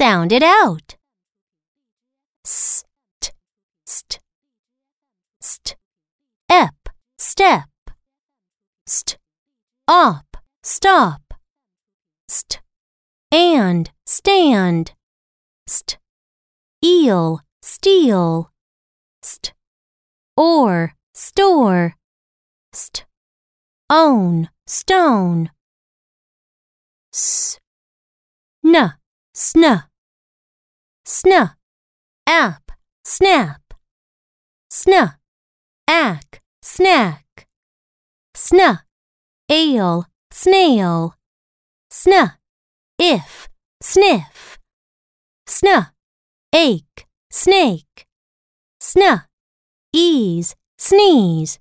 Sound it out. St, st, st. Ep, step. St, op, stop. St, and, stand. St, eel, steal. St, or, store. St, own, stone. S, n, sn, sn, app, snap, sn, ack, snack, sn, ale, snail, sn, if, sniff, sn, ache, snake, sn, ease, sneeze.